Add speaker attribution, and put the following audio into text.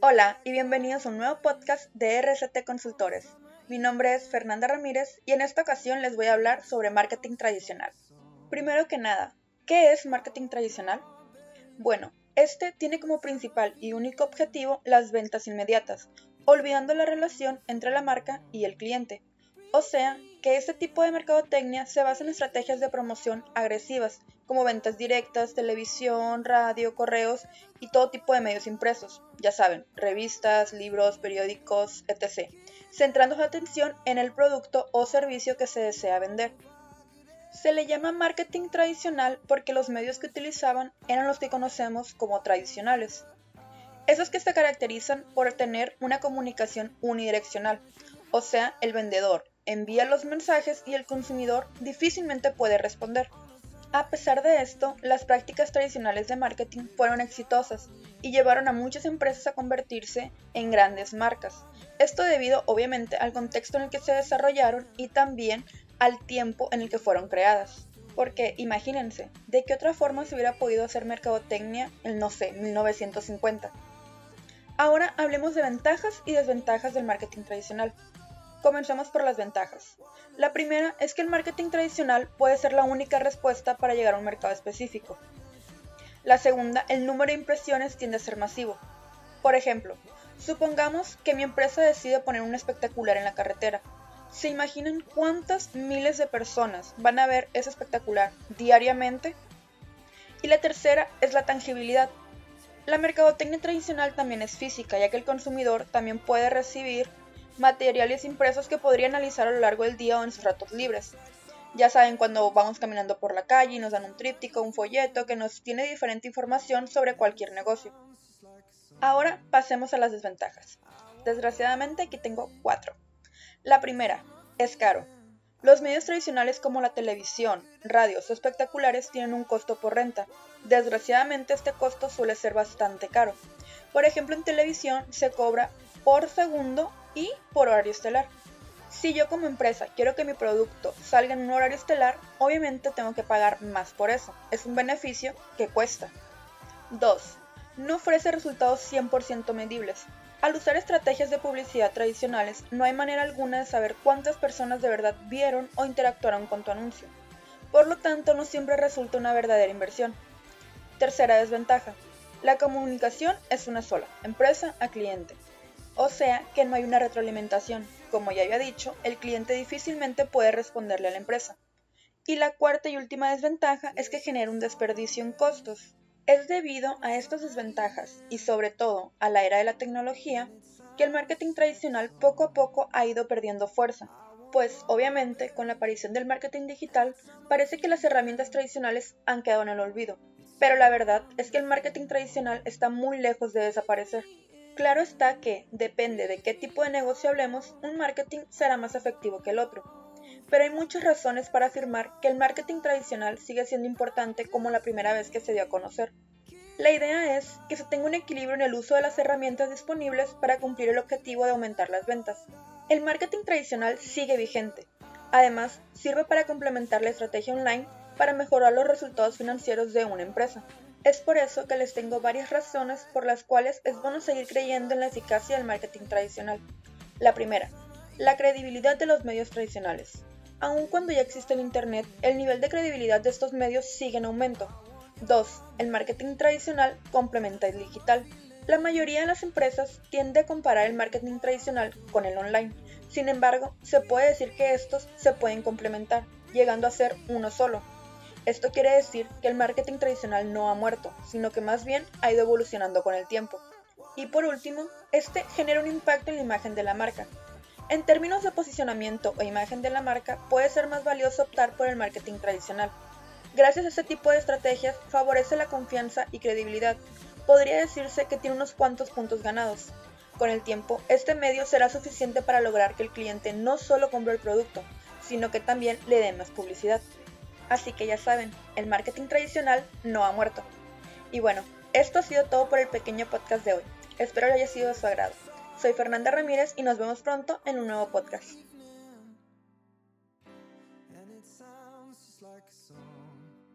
Speaker 1: Hola y bienvenidos a un nuevo podcast de RCT Consultores. Mi nombre es Fernanda Ramírez y en esta ocasión les voy a hablar sobre marketing tradicional. Primero que nada, ¿qué es marketing tradicional? Bueno, este tiene como principal y único objetivo las ventas inmediatas, olvidando la relación entre la marca y el cliente. O sea, que este tipo de mercadotecnia se basa en estrategias de promoción agresivas, como ventas directas, televisión, radio, correos y todo tipo de medios impresos, ya saben, revistas, libros, periódicos, etc., centrando su atención en el producto o servicio que se desea vender. Se le llama marketing tradicional porque los medios que utilizaban eran los que conocemos como tradicionales. Esos que se caracterizan por tener una comunicación unidireccional, o sea, el vendedor envía los mensajes y el consumidor difícilmente puede responder. A pesar de esto, las prácticas tradicionales de marketing fueron exitosas y llevaron a muchas empresas a convertirse en grandes marcas. Esto debido obviamente al contexto en el que se desarrollaron y también al tiempo en el que fueron creadas. Porque imagínense, ¿de qué otra forma se hubiera podido hacer mercadotecnia en, no sé, 1950? Ahora hablemos de ventajas y desventajas del marketing tradicional. Comencemos por las ventajas. La primera es que el marketing tradicional puede ser la única respuesta para llegar a un mercado específico. La segunda, el número de impresiones tiende a ser masivo. Por ejemplo, supongamos que mi empresa decide poner un espectacular en la carretera. ¿Se imaginan cuántas miles de personas van a ver ese espectacular diariamente? Y la tercera es la tangibilidad. La mercadotecnia tradicional también es física, ya que el consumidor también puede recibir materiales impresos que podría analizar a lo largo del día o en sus ratos libres. Ya saben, cuando vamos caminando por la calle y nos dan un tríptico, un folleto que nos tiene diferente información sobre cualquier negocio. Ahora pasemos a las desventajas. Desgraciadamente aquí tengo cuatro. La primera, es caro. Los medios tradicionales como la televisión, radios o espectaculares tienen un costo por renta. Desgraciadamente este costo suele ser bastante caro. Por ejemplo, en televisión se cobra por segundo y por horario estelar. Si yo como empresa quiero que mi producto salga en un horario estelar, obviamente tengo que pagar más por eso. Es un beneficio que cuesta. 2. No ofrece resultados 100% medibles. Al usar estrategias de publicidad tradicionales, no hay manera alguna de saber cuántas personas de verdad vieron o interactuaron con tu anuncio. Por lo tanto, no siempre resulta una verdadera inversión. Tercera desventaja. La comunicación es una sola, empresa a cliente. O sea que no hay una retroalimentación. Como ya había dicho, el cliente difícilmente puede responderle a la empresa. Y la cuarta y última desventaja es que genera un desperdicio en costos. Es debido a estas desventajas y sobre todo a la era de la tecnología que el marketing tradicional poco a poco ha ido perdiendo fuerza. Pues obviamente con la aparición del marketing digital parece que las herramientas tradicionales han quedado en el olvido. Pero la verdad es que el marketing tradicional está muy lejos de desaparecer. Claro está que, depende de qué tipo de negocio hablemos, un marketing será más efectivo que el otro. Pero hay muchas razones para afirmar que el marketing tradicional sigue siendo importante como la primera vez que se dio a conocer. La idea es que se tenga un equilibrio en el uso de las herramientas disponibles para cumplir el objetivo de aumentar las ventas. El marketing tradicional sigue vigente. Además, sirve para complementar la estrategia online para mejorar los resultados financieros de una empresa. Es por eso que les tengo varias razones por las cuales es bueno seguir creyendo en la eficacia del marketing tradicional. La primera, la credibilidad de los medios tradicionales. Aun cuando ya existe el Internet, el nivel de credibilidad de estos medios sigue en aumento. 2. El marketing tradicional complementa el digital. La mayoría de las empresas tiende a comparar el marketing tradicional con el online. Sin embargo, se puede decir que estos se pueden complementar, llegando a ser uno solo. Esto quiere decir que el marketing tradicional no ha muerto, sino que más bien ha ido evolucionando con el tiempo. Y por último, este genera un impacto en la imagen de la marca. En términos de posicionamiento o imagen de la marca, puede ser más valioso optar por el marketing tradicional. Gracias a este tipo de estrategias, favorece la confianza y credibilidad. Podría decirse que tiene unos cuantos puntos ganados. Con el tiempo, este medio será suficiente para lograr que el cliente no solo compre el producto, sino que también le dé más publicidad. Así que ya saben, el marketing tradicional no ha muerto. Y bueno, esto ha sido todo por el pequeño podcast de hoy. Espero que haya sido de su agrado. Soy Fernanda Ramírez y nos vemos pronto en un nuevo podcast.